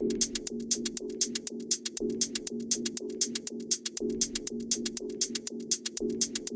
Thank you.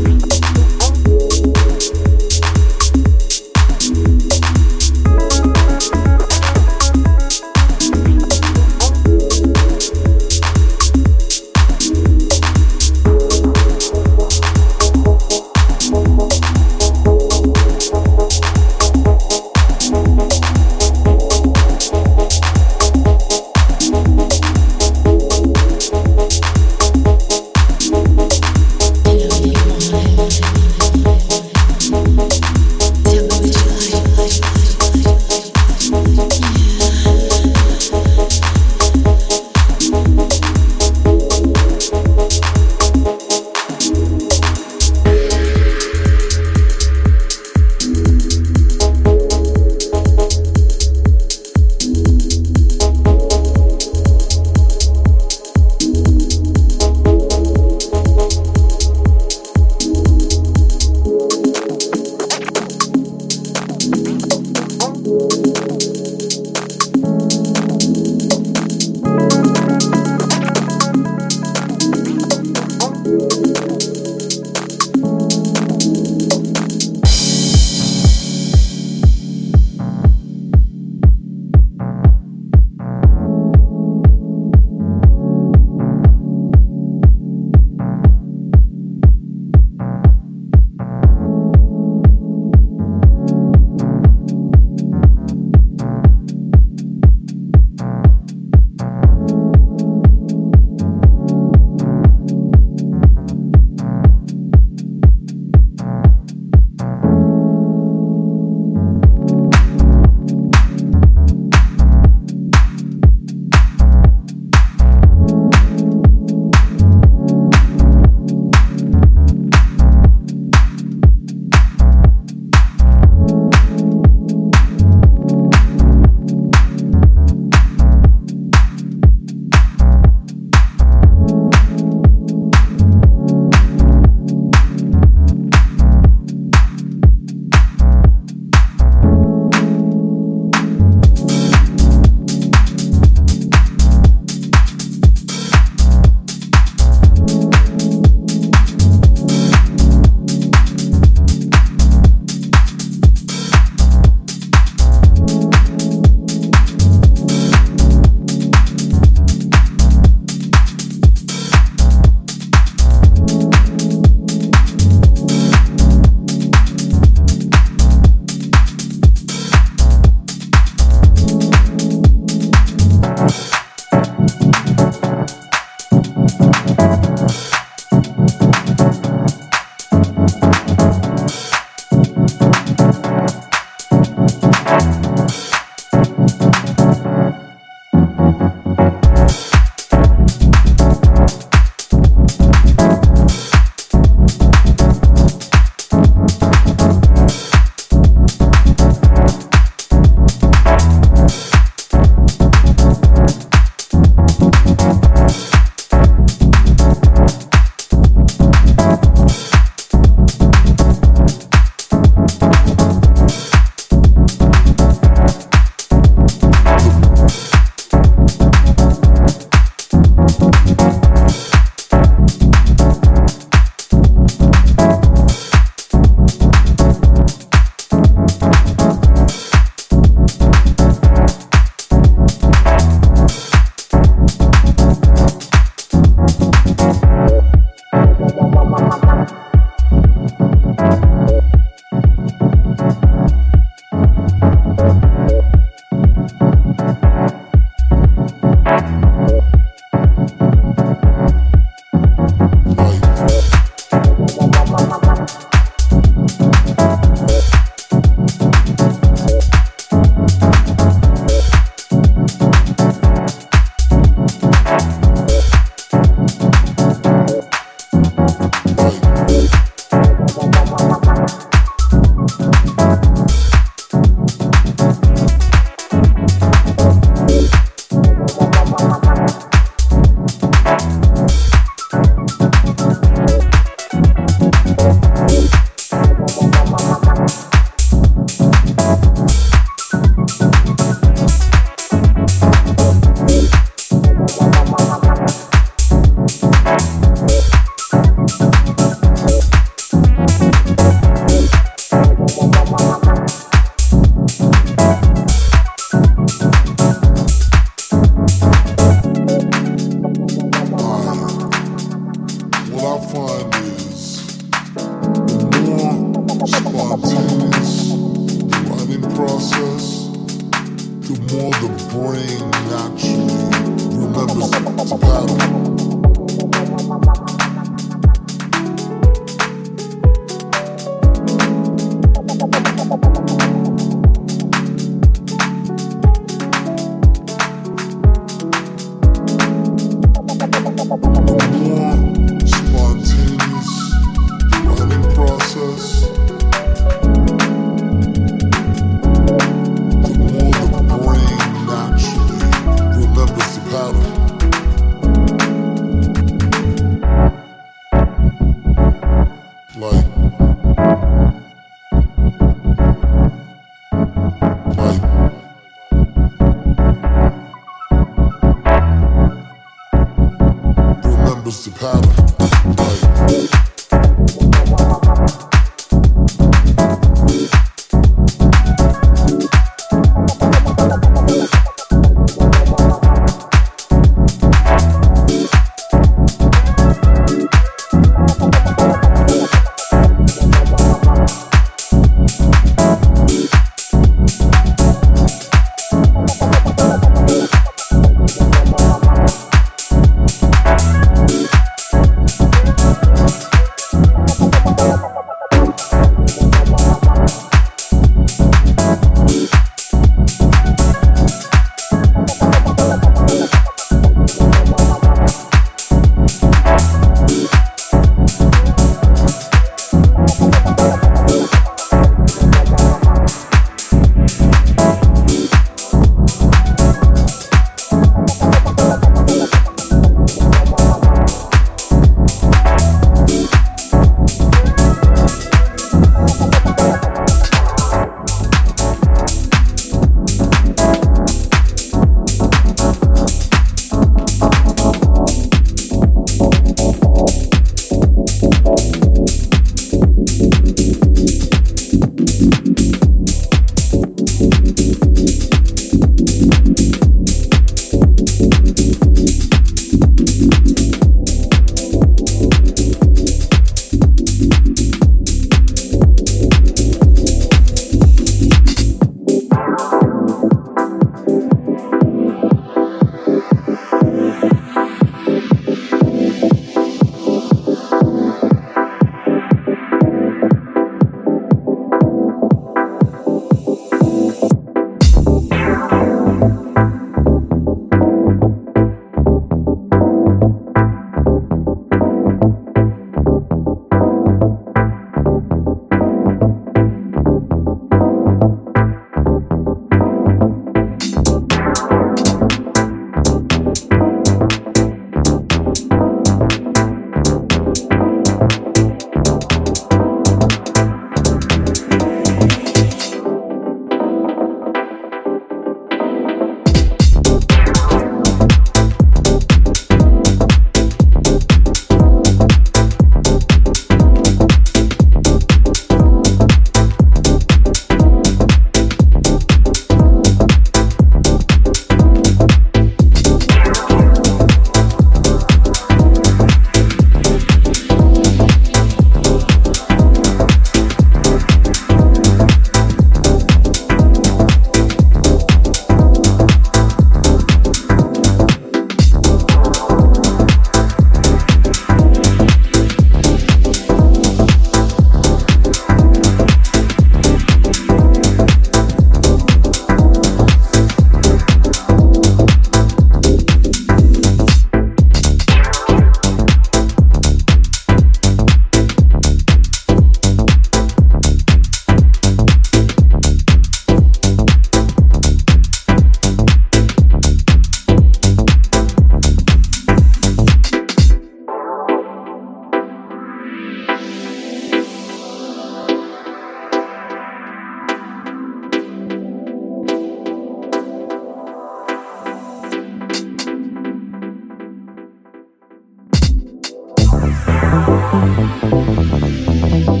Thank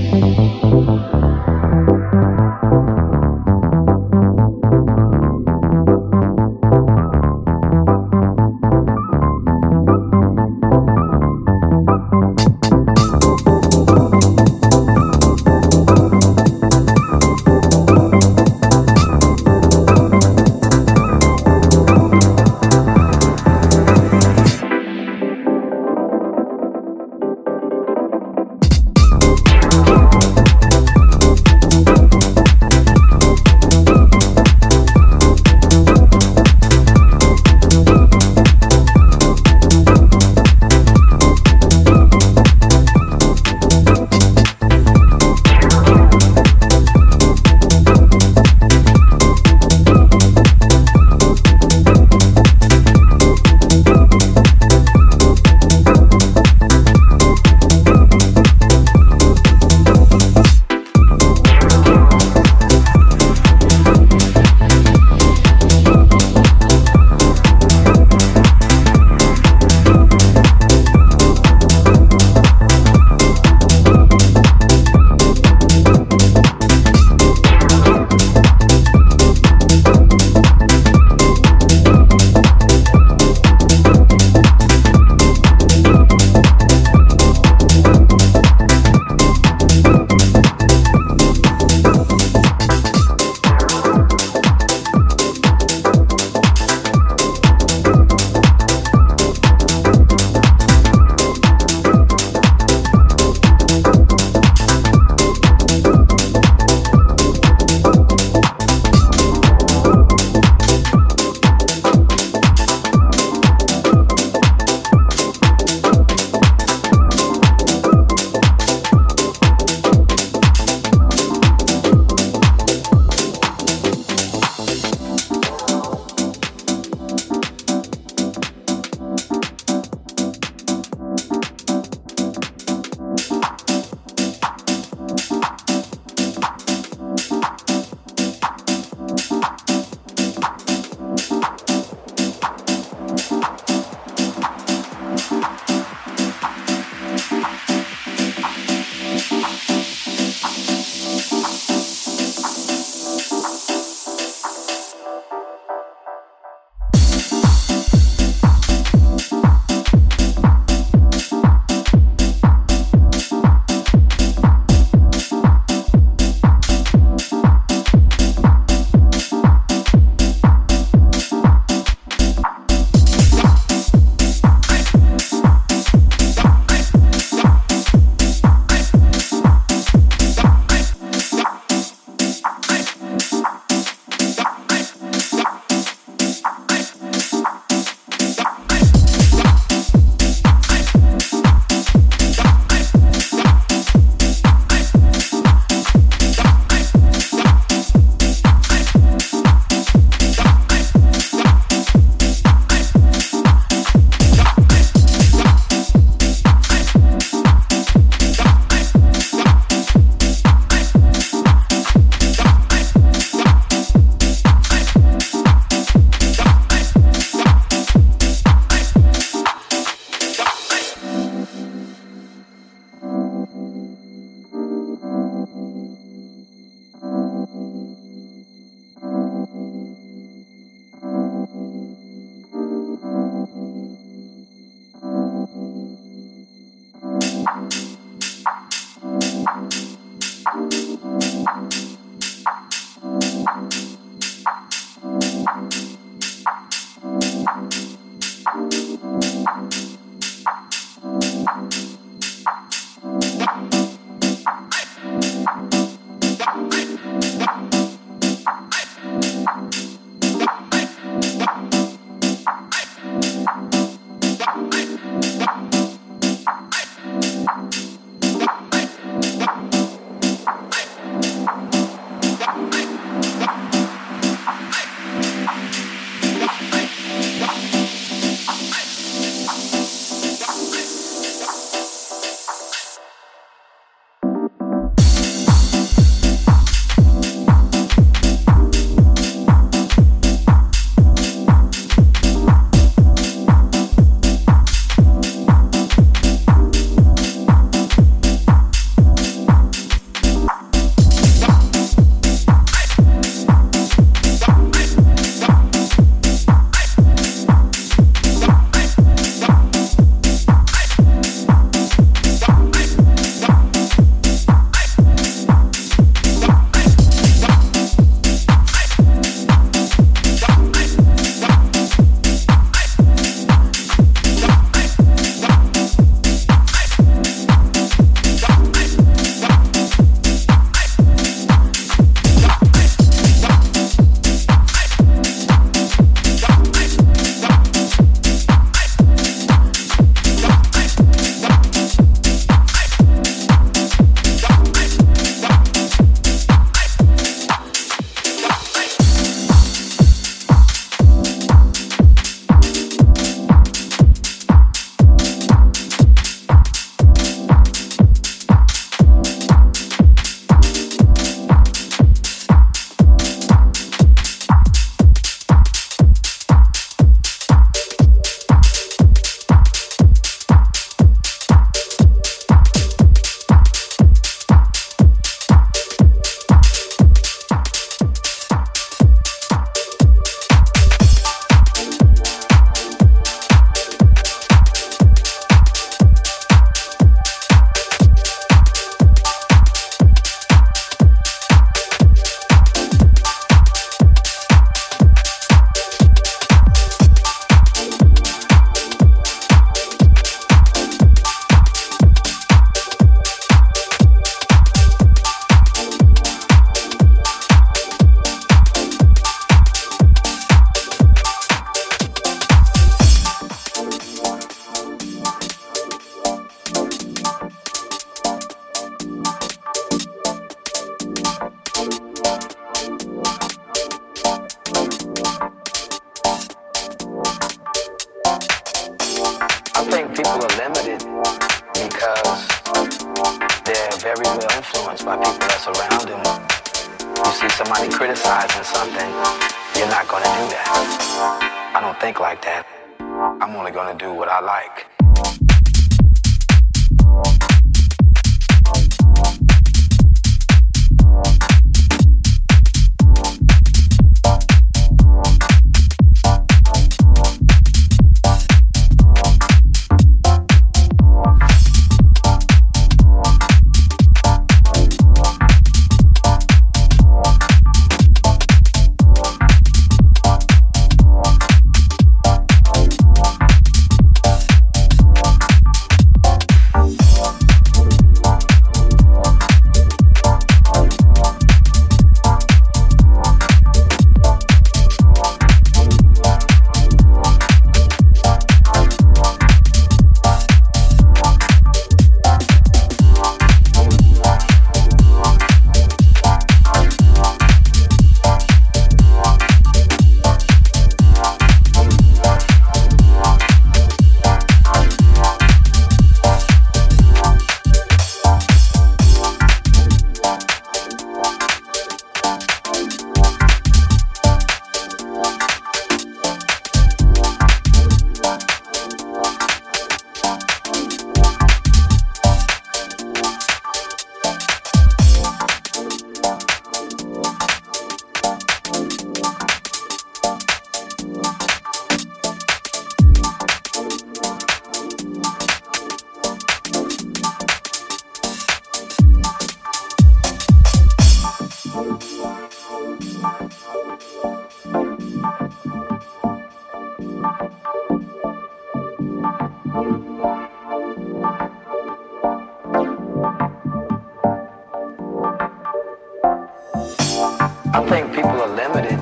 people are limited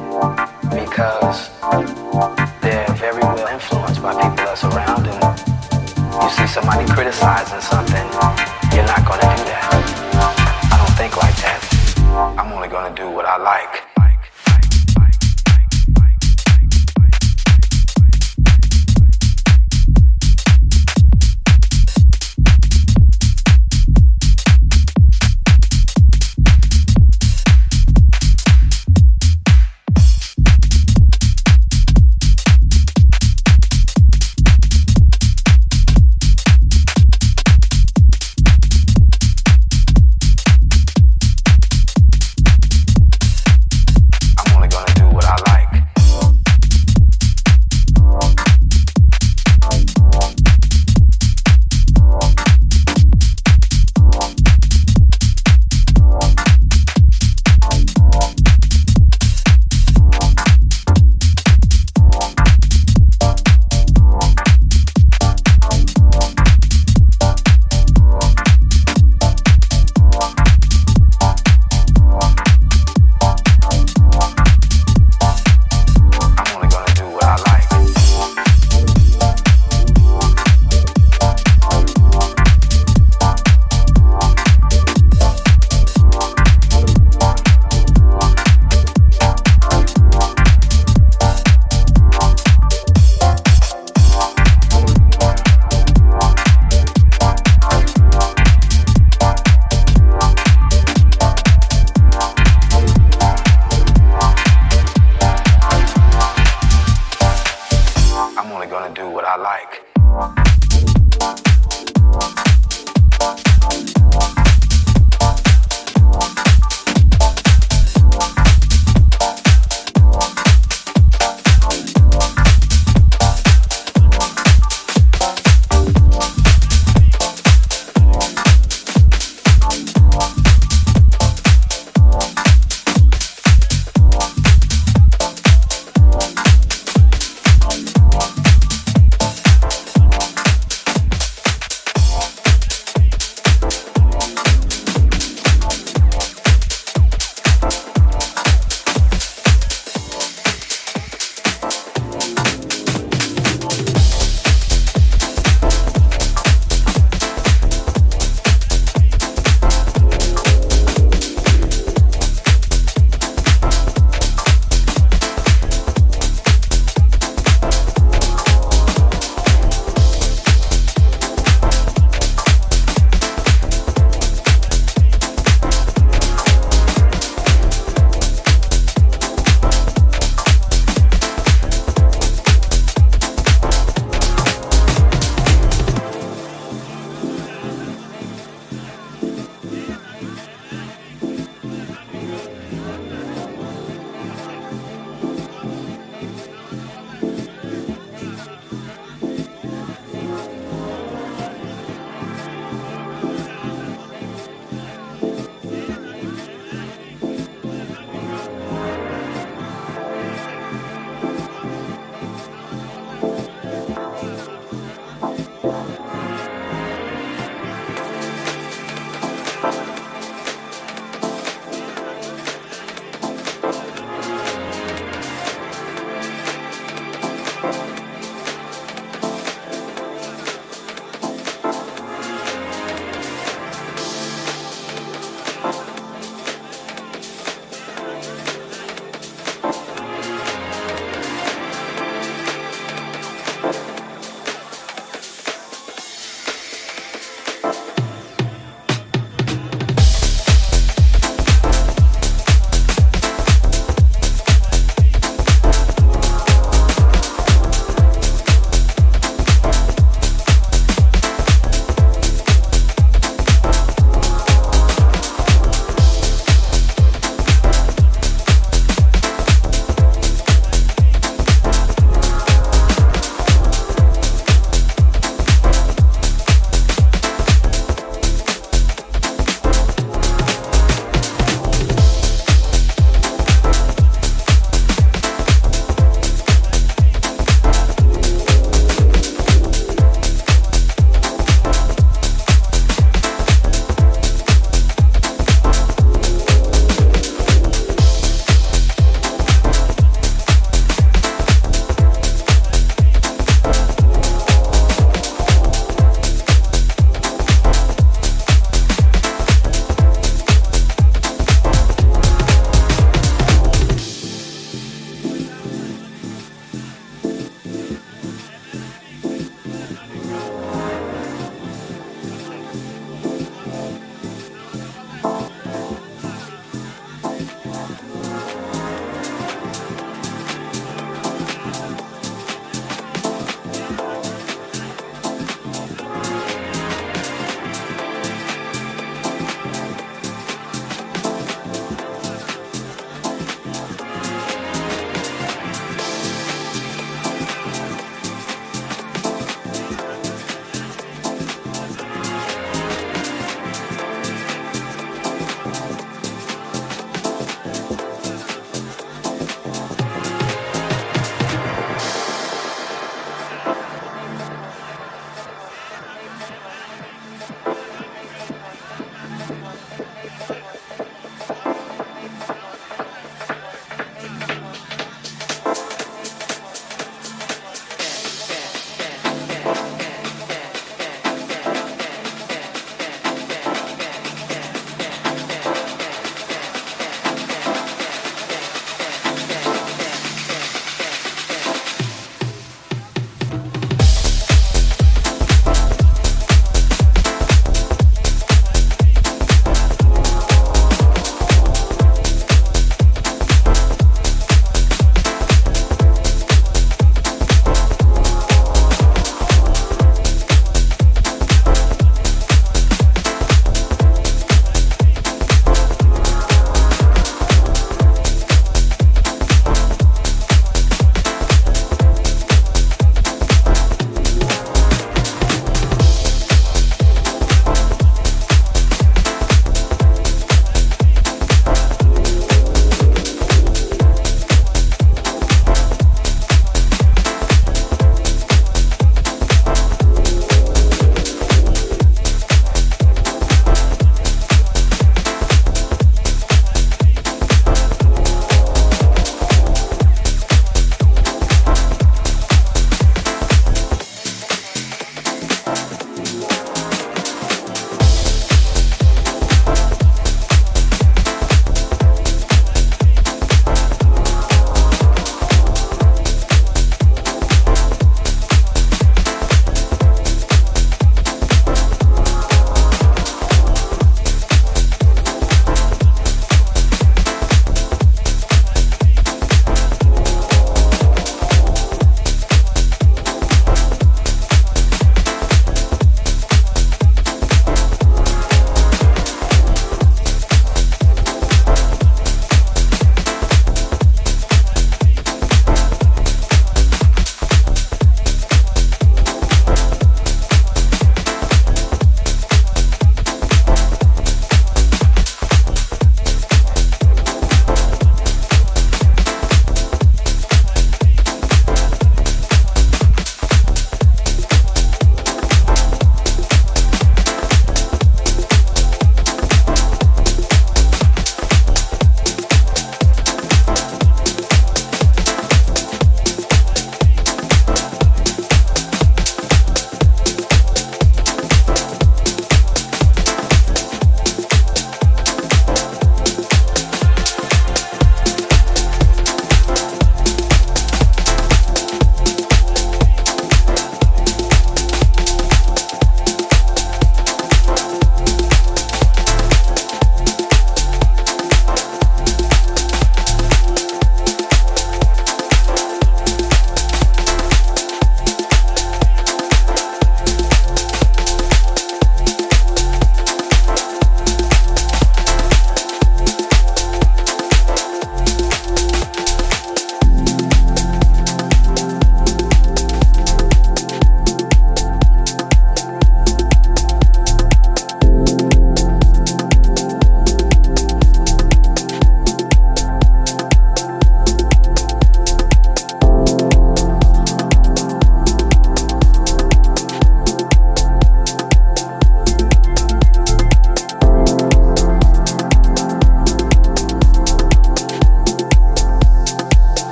because they're very well influenced by people that surround them. You see somebody criticizing something, you're not gonna do that. I don't think like that. I'm only gonna do what I like.